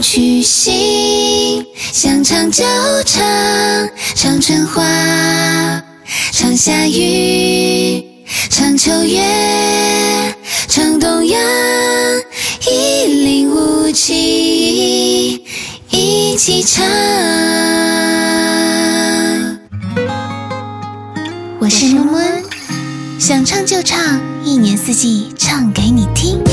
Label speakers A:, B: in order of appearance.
A: 去曲，想唱就唱，唱春花，唱夏雨，唱秋月，唱冬阳，一零五七，一起唱。我是么么，想唱就唱，一年四季唱给你听。